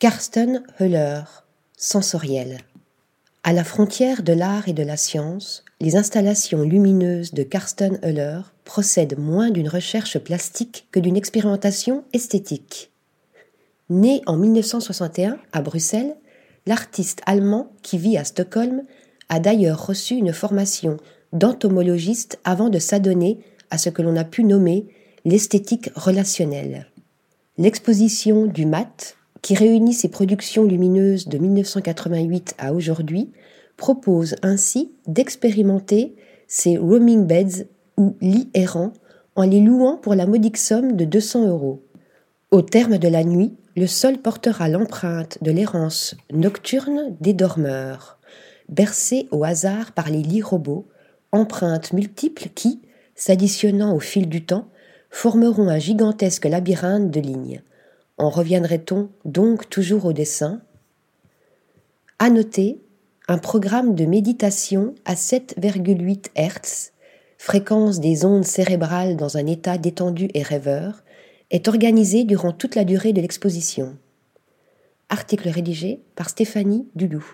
Karsten Höller, sensoriel. À la frontière de l'art et de la science, les installations lumineuses de Karsten Höller procèdent moins d'une recherche plastique que d'une expérimentation esthétique. Né en 1961 à Bruxelles, l'artiste allemand qui vit à Stockholm a d'ailleurs reçu une formation d'entomologiste avant de s'adonner à ce que l'on a pu nommer l'esthétique relationnelle. L'exposition du MAT, qui réunit ses productions lumineuses de 1988 à aujourd'hui, propose ainsi d'expérimenter ces roaming beds ou lits errants en les louant pour la modique somme de 200 euros. Au terme de la nuit, le sol portera l'empreinte de l'errance nocturne des dormeurs, bercés au hasard par les lits robots, empreintes multiples qui, s'additionnant au fil du temps, formeront un gigantesque labyrinthe de lignes. En reviendrait-on donc toujours au dessin? À noter, un programme de méditation à 7,8 Hz, fréquence des ondes cérébrales dans un état détendu et rêveur, est organisé durant toute la durée de l'exposition. Article rédigé par Stéphanie Dulou.